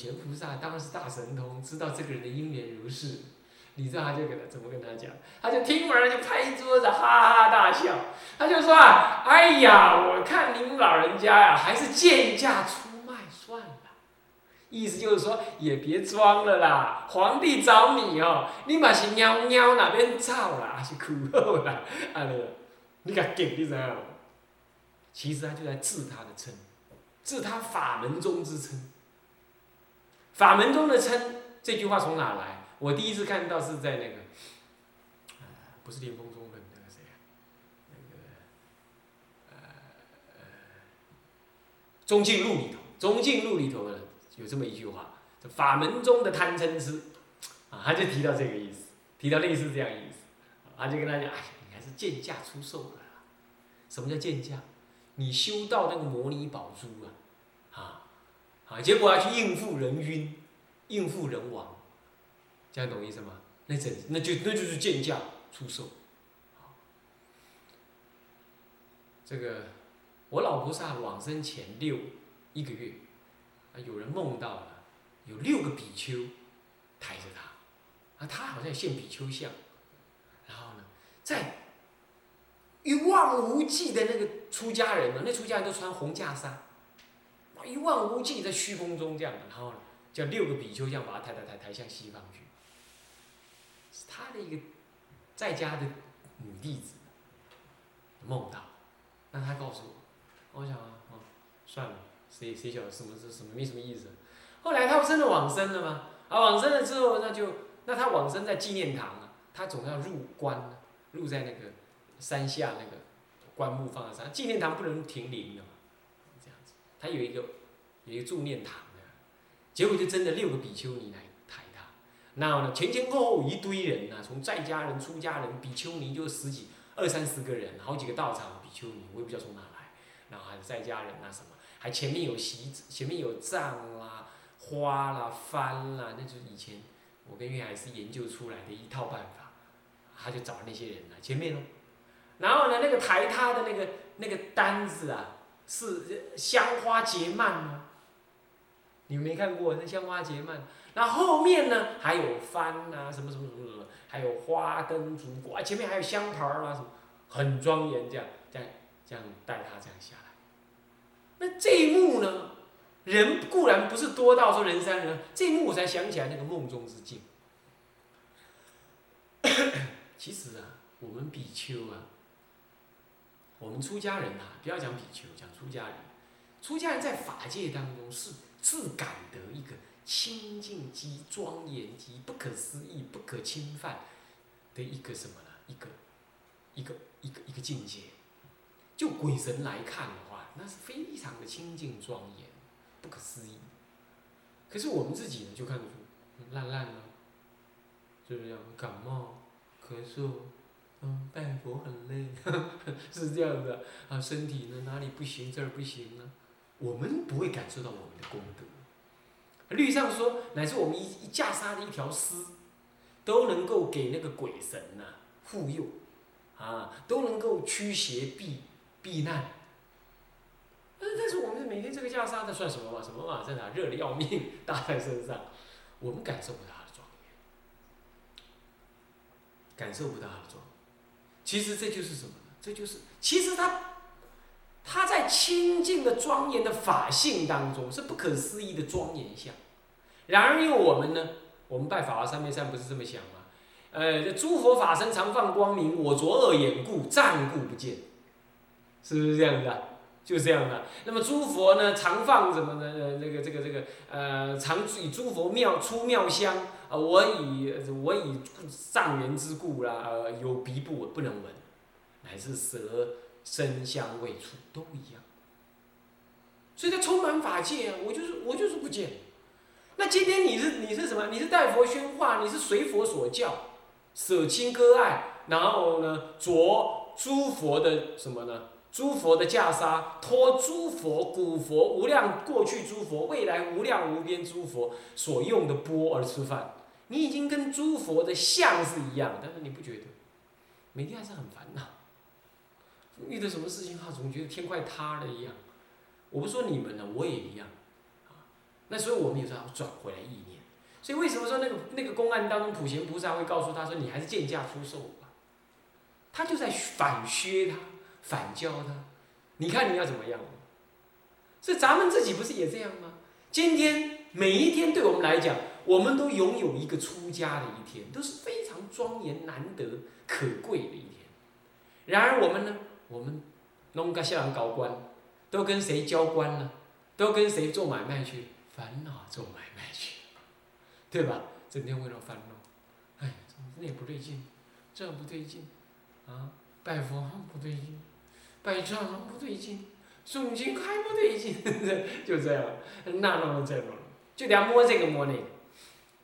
前菩萨当然是大神通，知道这个人的因缘如是。你知道他就跟他怎么跟他讲？他就听完了就拍桌子哈哈大笑。他就说啊，哎呀，我看您老人家呀，还是贱价出卖算了。意思就是说，也别装了啦。皇帝找你哦，你嘛是喵喵哪边走啦，还是苦后啦？啊，你甲给你知道其实他就在治他的称，治他法门中之称。法门中的称这句话从哪来？我第一次看到是在那个，不是《莲峰中论》那个谁啊，那个，呃呃，《中进录》里头，《中进录》里头呢有这么一句话：，法门中的贪嗔痴，啊，他就提到这个意思，提到类似这样意思，他就跟他讲：，哎，你还是贱价出售的，什么叫贱价？你修到那个摩尼宝珠啊，啊，啊，结果要去应付人晕，应付人亡。这样懂意思吗？那真那就那就是贱价出售。这个我老菩萨往生前六一个月，啊，有人梦到了有六个比丘抬着他，啊，他好像现比丘像，然后呢，在一望无际的那个出家人嘛，那出家人都穿红袈裟，一望无际在虚空中这样的，然后呢，叫六个比丘像把他抬抬抬抬向西方去。是他的一个在家的女弟子梦到，那他告诉我，我想啊，哦，算了，谁谁晓得什么是什么没什么意思。后来他不真的往生了吗？啊，往生了之后，那就那他往生在纪念堂啊，他总要入关，入在那个山下那个棺木放在山，纪念堂不能停灵的嘛，这样子，他有一个有一个助念堂，结果就真的六个比丘尼来抬他。然后呢，前前后后一堆人呐，从在家人、出家人、比丘尼就十几、二三十个人，好几个道场比丘尼，我也不知道从哪来。然后还是在家人啊什么，还前面有席子，前面有帐啦、花啦、幡啦，那就是以前我跟岳海是研究出来的一套办法。他就找那些人来前面哦。然后呢，那个抬他的那个那个单子啊，是香花结蔓哦。你没看过那香花结蔓？那后面呢，还有幡啊，什么什么什么什么，还有花灯烛果，前面还有香桃儿啊，什么，很庄严，这样，这样，这样带他这样下来。那这一幕呢，人固然不是多到说人山人海，这一幕我才想起来那个梦中之境。其实啊，我们比丘啊，我们出家人啊，不要讲比丘，讲出家人，出家人在法界当中是自感得一个。清净极庄严极不可思议不可侵犯的一个什么呢？一个一个一个一个境界。就鬼神来看的话，那是非常的清净庄严，不可思议。可是我们自己呢，就看得出烂烂的，是不是这样？感冒、咳嗽，嗯，拜佛很累，呵 呵是这样的啊。身体呢，哪里不行，这儿不行呢？我们不会感受到我们的功德。律上说，乃至我们一一袈裟的一条丝，都能够给那个鬼神呐护佑，啊，都能够驱邪避避难。但是，但是我们每天这个袈裟，的算什么嘛？什么嘛？在哪？热的要命，搭在身上，我们感受不到它的庄严，感受不到它的庄严。其实这就是什么呢？这就是，其实它。他在清净的庄严的法性当中是不可思议的庄严相，然而因为我们呢，我们拜法华三昧三不是这么想吗？呃，诸佛法身常放光明，我着恶眼故暂故不见，是不是这样的？就是这样的。那么诸佛呢，常放什么呢？那个这个这个呃，常以诸佛妙出妙香啊，我以我以藏缘之故啦，呃，有鼻不闻不能闻，乃是舌。声香味触都一样，所以它充满法界啊！我就是我就是不见。那今天你是你是什么？你是代佛宣化，你是随佛所教，舍亲割爱，然后呢，着诸佛的什么呢？诸佛的袈裟，托诸佛古佛无量过去诸佛未来无量无边诸佛所用的钵而吃饭。你已经跟诸佛的像是一样，但是你不觉得？每天还是很烦恼。遇到什么事情哈，总觉得天快塌了一样。我不说你们了，我也一样。啊，那所以我们有时候要转回来意念。所以为什么说那个那个公案当中，普贤菩萨会告诉他说：“你还是贱价出售吧。”他就在反削他，反教他。你看你要怎么样？所以咱们自己不是也这样吗？今天每一天对我们来讲，我们都拥有一个出家的一天，都是非常庄严、难得、可贵的一天。然而我们呢？我们弄个下人高官，都跟谁交官了？都跟谁做买卖去？烦恼做买卖去，对吧？整天为了烦恼，哎，那也不对劲，这不对劲，啊，拜佛不对劲，拜忏不对劲，诵经还不对劲，就这样，那弄这弄，就得要摸这个摸那个。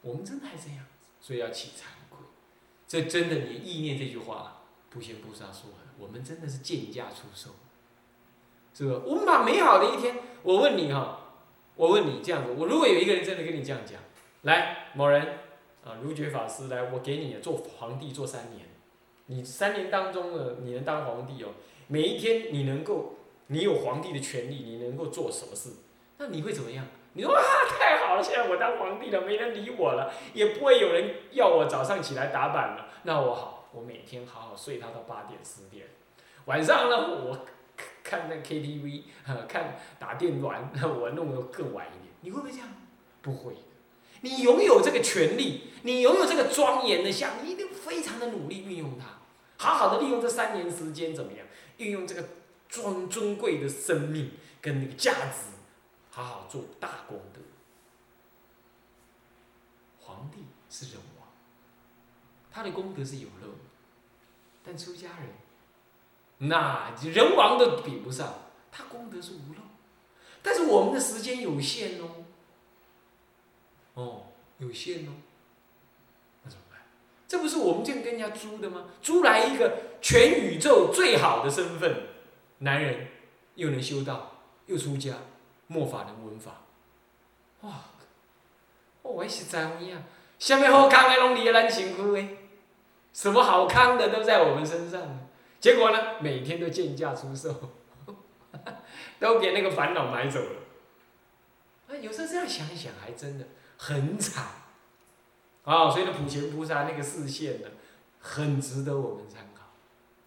我们真的还这样，所以要起惭愧。这真的，你意念这句话，不贤菩萨说，我们真的是贱价出售，是吧？我们把美好的一天，我问你哈。我问你这样子，我如果有一个人真的跟你这样讲，来，某人，啊，如觉法师来，我给你做皇帝做三年，你三年当中呢，你能当皇帝哦，每一天你能够，你有皇帝的权利，你能够做什么事？那你会怎么样？你说哇，太好了，现在我当皇帝了，没人理我了，也不会有人要我早上起来打板了，那我好，我每天好好睡他到八点十点，晚上呢我。看那 KTV，看打电玩，我弄得更晚一点。你会不会这样？不会你拥有这个权利，你拥有这个庄严的相，你一定非常的努力运用它，好好的利用这三年时间，怎么样？运用这个尊尊贵的生命跟那个价值，好好做大功德。皇帝是人王，他的功德是有漏，但出家人。那人王都比不上，他功德是无漏，但是我们的时间有限哦，哦，有限哦，那怎么办？这不是我们这样跟人家租的吗？租来一个全宇宙最好的身份，男人又能修道，又出家，末法能闻法，哇，我也是这样，下面好康的拢离咱辛苦诶，什么好康的都在我们身上。结果呢？每天都贱价出售，都给那个烦恼买走了。啊，有时候这样想一想，还真的很惨。啊，所以呢，普贤菩萨那个视线呢，很值得我们参考，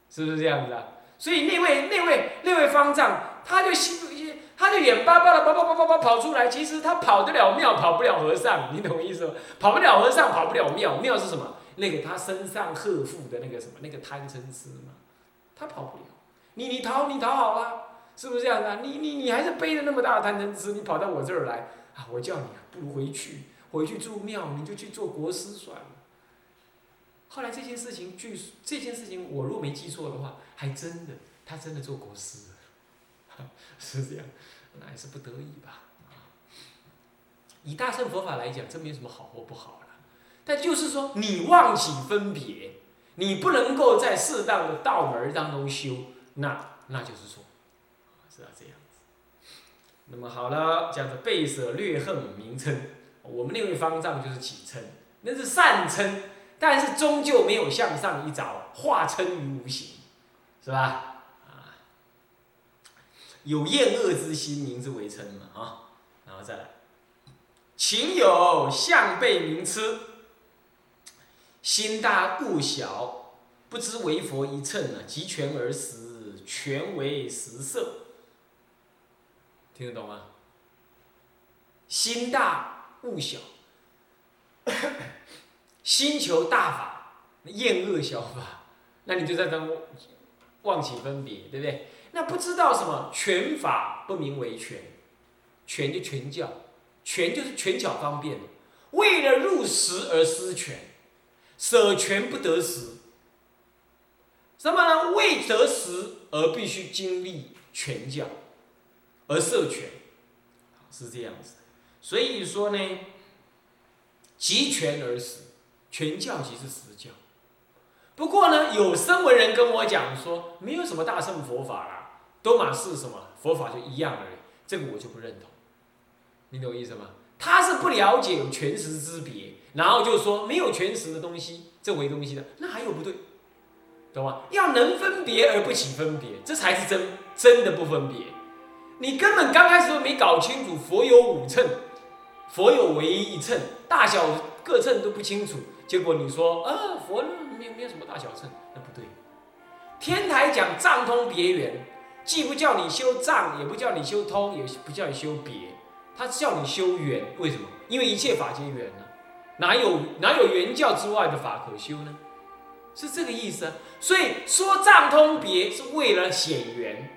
是不是这样子啊？所以那位那位那位方丈，他就心他就眼巴巴的跑跑跑跑跑跑出来。其实他跑得了庙，跑不了和尚，你懂我意思吗？跑不了和尚，跑不了庙。庙是什么？那个他身上呵护的那个什么？那个贪嗔痴嘛。他跑不了，你你逃你逃好了，是不是这样的？你你你还是背着那么大的贪嗔痴，你跑到我这儿来啊！我叫你啊，不如回去，回去住庙，你就去做国师算了。后来这件事情，据这件事情，我若没记错的话，还真的，他真的做国师了，是这样，那也是不得已吧。以大乘佛法来讲，这没有什么好或不好了，但就是说，你忘记分别。你不能够在适当的道门当中修，那那就是错，是要这样子。那么好了，这样子背舍略恨名称，我们那位方丈就是起称，那是善称，但是终究没有向上一着，化称于无形，是吧？啊，有厌恶之心，名之为称嘛啊，然后再来，情有相背名痴。心大物小，不知为佛一乘呢？集权而食，权为食色。听得懂吗？心大物小，心求大法，厌恶小法，那你就在当妄起分别，对不对？那不知道什么权法不名为权，权就权教，权就是权巧方便，为了入实而失权。舍权不得时，什么呢？为得时而必须经历权教，而设权，是这样子。所以说呢，集权而死，权教即是实教。不过呢，有声闻人跟我讲说，没有什么大乘佛法啦，都嘛是什么佛法就一样而已。这个我就不认同，你懂我意思吗？他是不了解有全实之别。然后就说没有全实的东西，这为东西的，那还有不对，懂吗？要能分别而不起分别，这才是真真的不分别。你根本刚开始都没搞清楚佛有五乘，佛有唯一一称，大小各称都不清楚。结果你说啊，佛没有没有什么大小称，那不对。天台讲藏通别圆，既不叫你修藏，也不叫你修通，也不叫你修别，他叫你修圆。为什么？因为一切法皆圆呢，哪有哪有圆教之外的法可修呢？是这个意思。所以说藏通别是为了显圆，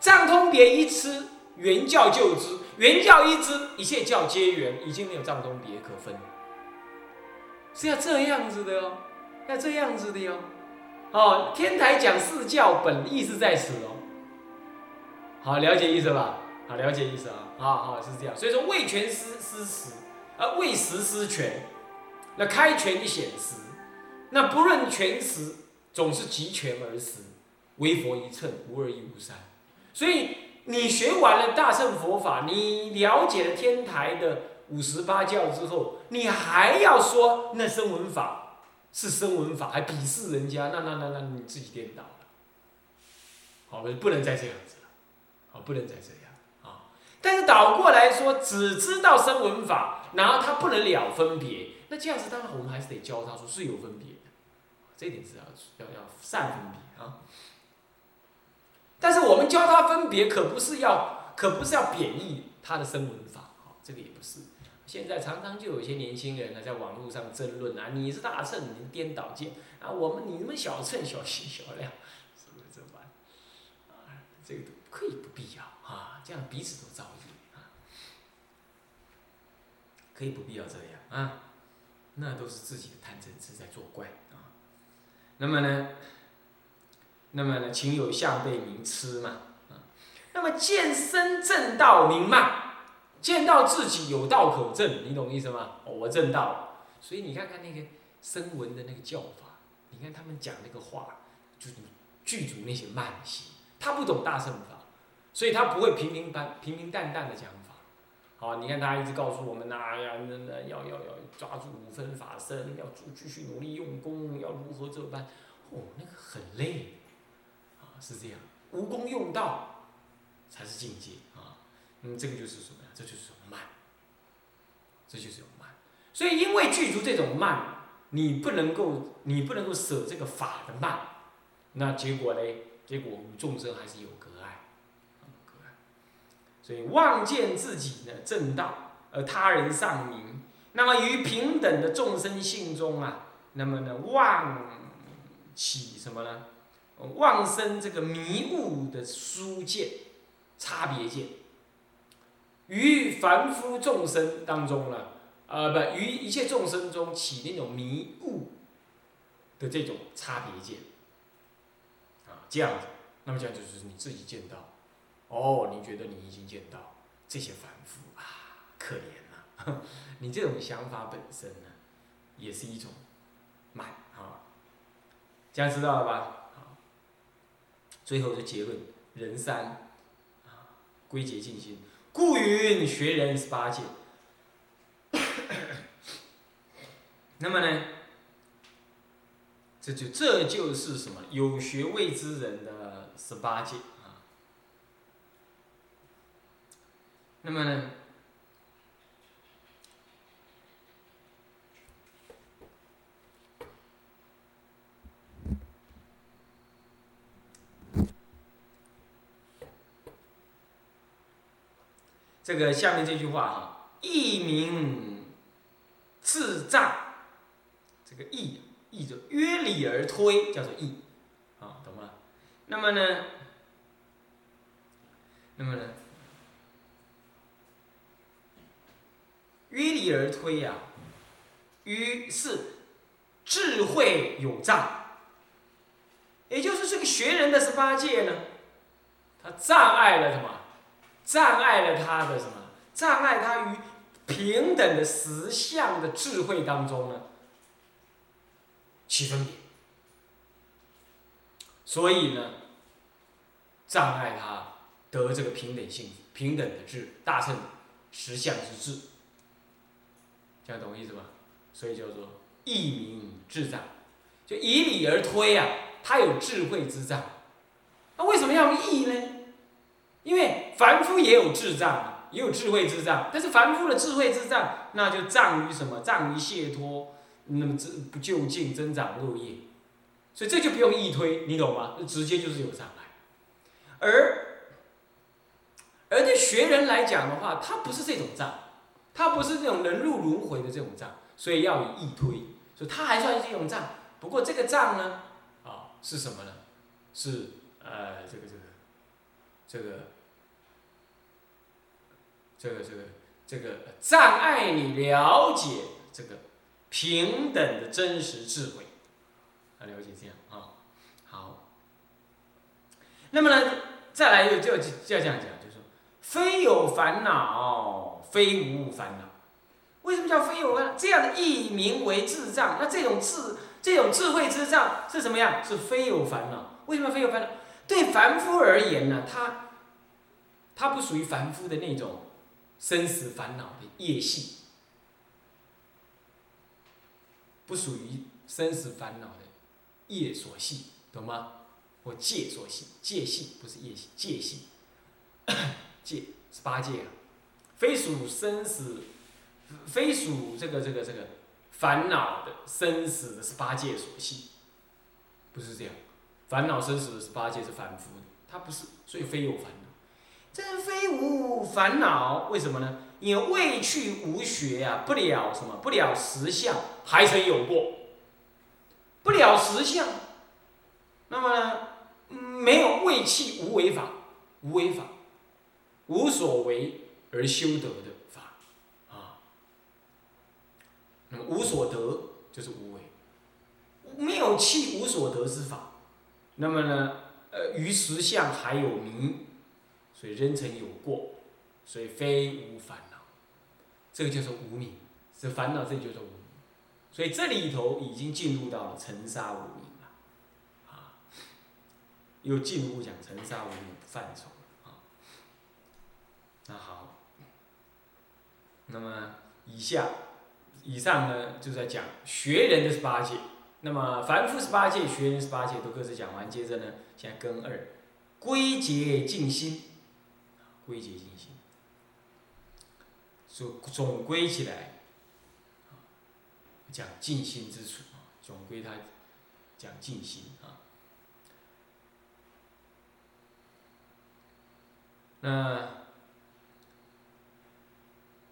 藏通别一吃，圆教就知，圆教一知，一切教皆圆，已经没有藏通别可分。是要这样子的哦，要这样子的哟。哦，天台讲四教本意是在此哦。好，了解意思吧？好，了解意思啊。好好是这样。所以说未全失失实，而未实失全。那开权一显实，那不论全实，总是集权而实，唯佛一乘，无二亦无三。所以你学完了大乘佛法，你了解了天台的五十八教之后，你还要说那声闻法是声闻法，还鄙视人家，那那那那你自己颠倒了。好，不能再这样子了。好，不能再这样。但是倒过来说，只知道声闻法，然后他不能了分别。那这样子，当然我们还是得教他说是有分别的，这点是要要要善分别啊。但是我们教他分别，可不是要，可不是要贬义他的声闻法，啊，这个也不是。现在常常就有些年轻人呢，在网络上争论啊，你是大乘，你颠倒见啊，我们你们小乘小心小量，是不是这般？啊，这个可以不必要，这样彼此都造业啊，可以不必要这样啊。那都是自己的贪嗔痴在作怪啊。那么呢，那么呢，情有相被名痴嘛啊。那么见身正道明慢，见到自己有道可证，你懂意思吗？我正道，所以你看看那个声闻的那个教法，你看他们讲那个话，就具足那些慢心。他不懂大乘法，所以他不会平平淡平平淡淡的讲法。好，你看他一直告诉我们呐，哎呀，那那要要要抓住五分法身，要继继续努力用功，要如何这般？哦，那个很累，啊，是这样，无功用道才是境界啊。那么这个就是什么呀？这就是慢，这就是慢。所以因为具足这种慢，你不能够，你不能够舍这个法的慢，那结果嘞？结果众生还是有隔碍。所以望见自己的正道，而他人丧名，那么于平等的众生性中啊，那么呢望起什么呢？望生这个迷雾的疏见、差别见，于凡夫众生当中呢，呃不，于一切众生中起那种迷雾的这种差别见，啊这样子，那么这样就是你自己见到。哦，你觉得你已经见到这些凡夫啊，可怜了。你这种想法本身呢，也是一种慢啊。这样知道了吧？好，最后的结论：人三啊，归结尽心。故云学人十八戒。那么呢，这就这就是什么？有学位之人的十八戒。那么呢？这个下面这句话哈，一名自障，这个义义就约理而推，叫做义，啊，懂吗？那么呢？那么呢？约理而推呀，于是智慧有障，也就是这个学人的十八戒呢，他障碍了什么？障碍了他的什么？障碍他于平等的实相的智慧当中呢，起分别，所以呢，障碍他得这个平等性、平等的智、大乘实相之智。这样懂我意思吧？所以叫做一名智障，就以理而推啊，他有智慧之障。那为什么要义呢？因为凡夫也有智障啊，也有智慧之障，但是凡夫的智慧之障，那就障于什么？障于解脱，那么这不就近增长落业，所以这就不用易推，你懂吗？直接就是有障碍。而而对学人来讲的话，他不是这种障，他不是这种人入轮回的这种障，所以要以意推，所以他还算是一种障。不过这个障呢，啊，是什么呢？是呃，这个这个这个这个这个这个障碍你了解这个平等的真实智慧，啊，了解这样啊，好。那么呢，再来就就就这样讲。非有烦恼，非无烦恼。为什么叫非有烦恼？这样的译名为智障。那这种智，这种智慧之障是什么样？是非有烦恼。为什么非有烦恼？对凡夫而言呢，他，他不属于凡夫的那种生死烦恼的业系，不属于生死烦恼的业所系，懂吗？或戒所系，戒系不是业系，戒系。戒是八戒啊，非属生死，非属这个这个这个烦恼的生死的是八戒所系，不是这样，烦恼生死的是八戒是凡夫的，他不是，所以非有烦恼，这非无烦恼，为什么呢？因为未去无学呀，不了什么，不了实相，还曾有过，不了实相，那么呢，没有未弃无为法，无为法。无所为而修得的法，啊，那么无所得就是无为，没有弃无所得之法，那么呢，呃，于实相还有迷，所以人曾有过，所以非无烦恼，这个就是无明，这烦恼这就是无明，所以这里头已经进入到了尘沙无明了，啊，又进入讲尘沙无明范畴。那好，那么以下、以上呢，就在讲学人的十八戒。那么凡夫十八戒、学人十八戒都各自讲完，接着呢，现在根二归结静心，归结静心，总总归起来，讲静心之处啊，总归他讲静心啊。那。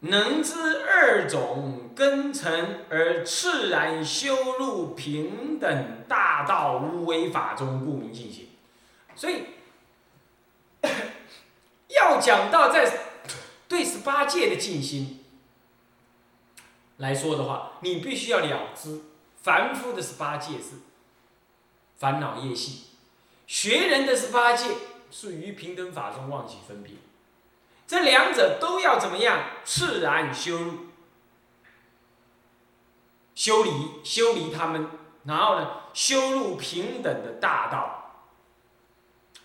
能知二种根尘而赤然修入平等大道无为法中，故名净心。所以，要讲到在对十八界的静心来说的话，你必须要了知凡夫的十八界是烦恼业系，学人的十八界是于平等法中忘记分别。这两者都要怎么样？自然修入、修理、修理他们，然后呢，修入平等的大道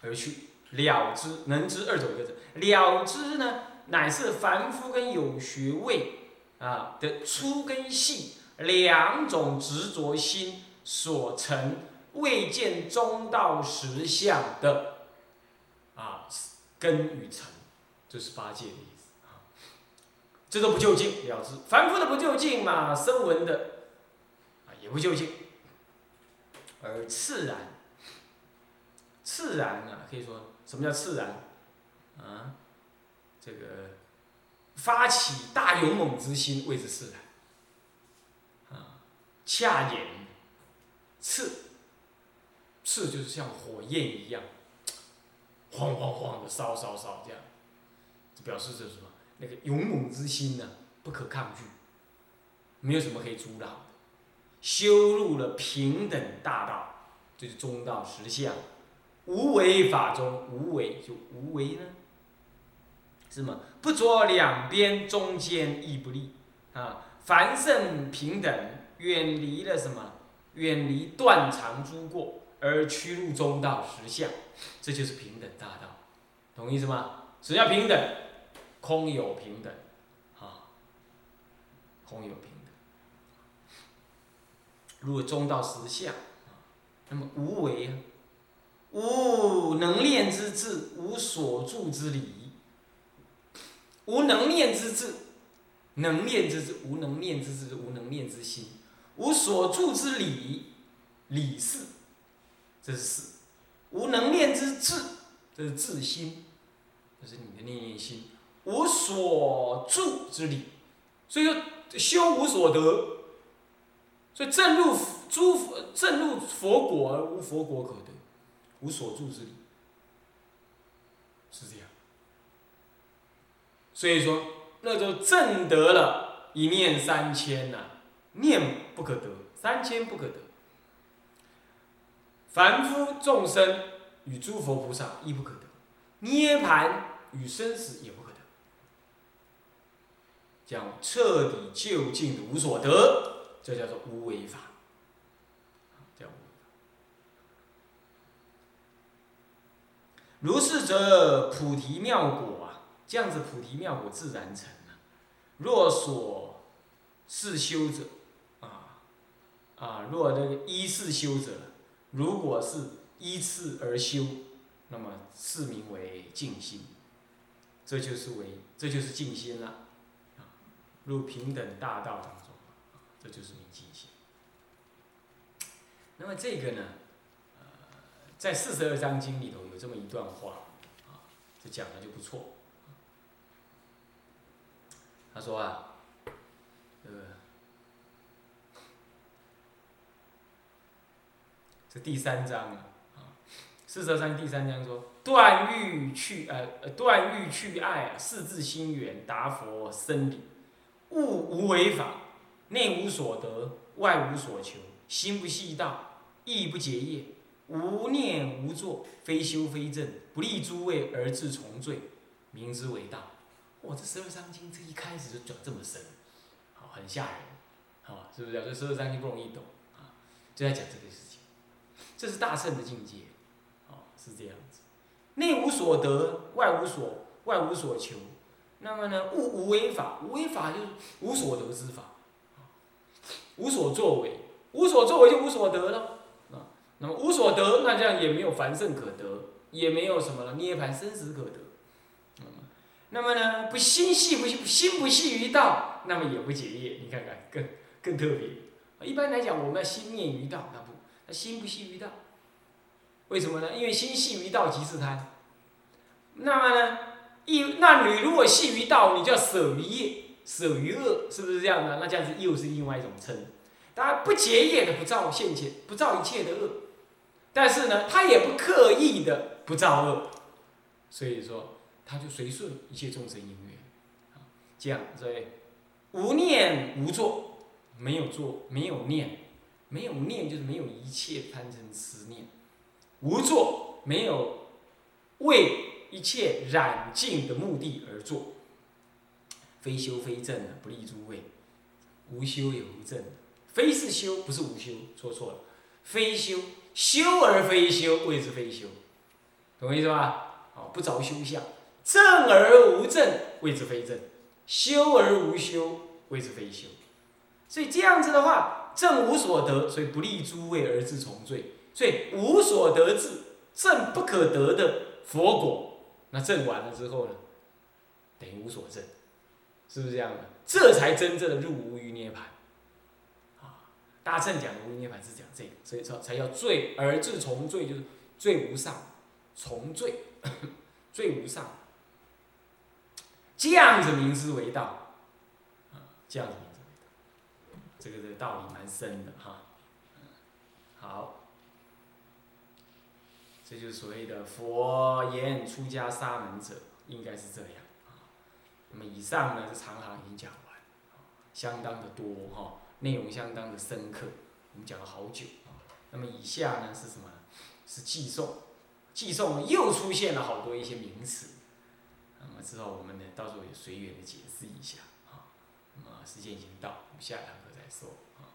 而去了之，能知二种个字。了之呢，乃是凡夫跟有学位啊的粗跟细两种执着心所成未见中道实相的啊根与尘。这是八戒的意思啊，这都不就近了之，凡夫的不就近嘛，声闻的啊也不就近，而自然，自然啊，可以说什么叫自然啊？这个发起大勇猛之心谓之自然啊，恰言炽，炽就是像火焰一样，晃晃晃的烧烧烧这样。这表示这是什么？那个勇猛之心呢，不可抗拒，没有什么可以阻挡的。修入了平等大道，就是中道实相。无为法中，无为就无为呢？什么？不着两边，中间亦不利啊！凡圣平等，远离了什么？远离断肠诸过，而趋入中道实相，这就是平等大道，懂意思吗？只要平等。空有平等，啊，空有平等。如果中道实相，那么无为啊，无能念之智，无所住之理，无能念之智，能念之智，无能念之智，无能念之心，无所住之理，理事，这是事；无能念之智，这是智心，这是你的念念心，无所住之理，所以说修无所得，所以正入诸佛正入佛果而无佛果可得，无所住之理，是这样。所以说，那就正得了一念三千呐，念不可得，三千不可得。凡夫众生与诸佛菩萨亦不可得，涅盘与生死也不可得。讲彻底究竟无所得，这叫做无为法。叫无为法。如是者，菩提妙果啊。这样子菩提妙果自然成了。若所是修者，啊啊，若这个依次修者，如果是依次而修，那么是名为静心。这就是为，这就是静心了。啊，入平等大道当中，这就是明静心。那么这个呢，呃，在四十二章经里头有这么一段话，啊，这讲的就不错。他说啊，这个这第三章啊，四十三第三章说断欲去呃断欲去爱四字心源达佛生理，物无为法，内无所得，外无所求，心不系道，意不结业，无念无作，非修非正，不立诸位而自从罪，名之为道。哇，这十二章经这一开始就讲这么深，好，很吓人，好，是不是？这十二章经不容易懂啊，就在讲这个事情，这是大圣的境界，是这样子，内无所得，外无所外无所求，那么呢，物无为法，无为法就是无所得之法，无所作为，无所作为就无所得了，啊，那么无所得，那这样也没有凡圣可得，也没有什么了涅槃生死可得。那么呢，不心系不心不系于道，那么也不结业。你看看，更更特别。一般来讲，我们要心念于道，那不，那心不系于道。为什么呢？因为心系于道即是贪。那么呢，一那你如果系于道，你就要舍于业，舍于恶，是不是这样的？那这样子又是另外一种称。当然不结业的不造现前，不造一切的恶，但是呢，他也不刻意的不造恶，所以说。他就随顺一切众生因缘，这样所以无念无作，没有作，没有念，没有念就是没有一切贪嗔痴念，无作没有为一切染净的目的而做，非修非正的不立诸位，无修也无正，非是修不是无修，说错了，非修修而非修谓之非修，懂我意思吧？好，不着修相。正而无正，谓之非正；修而无修，谓之非修。所以这样子的话，正无所得，所以不立诸位而自从罪。所以无所得智，正不可得的佛果，那正完了之后呢，等于无所证，是不是这样的？这才真正的入无余涅盘。啊，大乘讲的无余涅盘是讲这个，所以说才叫罪而自从罪，就是罪无上，从罪，罪无上。这样子名之为道，啊，这样子名之为道，这个这个道理蛮深的哈。好，这就是所谓的佛言出家沙门者，应该是这样啊。那么以上呢，是长行已经讲完，相当的多哈，内容相当的深刻，我们讲了好久啊。那么以下呢是什么呢？是寄送，寄送又出现了好多一些名词。那么之后我们呢，到时候也随缘的解释一下啊。那么时间已经到，我们下堂课再说啊。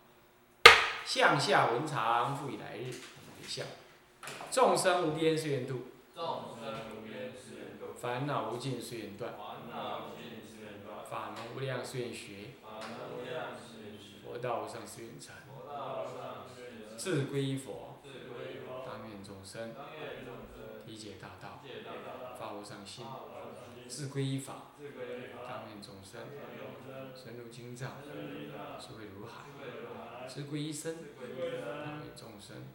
向下文长，复以来日，我们回向。众生无边誓愿度，众生无边誓愿度。烦恼无尽誓愿断，烦恼无尽誓愿断。法门无量誓愿学，法门无量誓愿学。佛道无上誓愿成，佛道无上誓愿成。自归佛，自归佛。当愿众生，当愿众生，理解大道，理解大道。发无上心。自归依法，自归依法，当愿众生。深入经藏，智慧如海，自归依身，当愿众生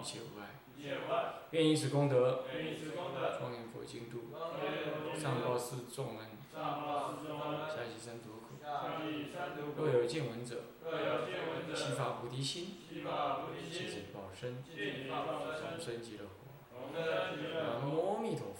一切无碍。愿以此功德，庄严佛净土，上报四重恩，下济三途苦。若有见闻者，悉发菩提心，悉发菩提尽，此报身，尽此报身，终身极乐国。南无阿弥陀佛。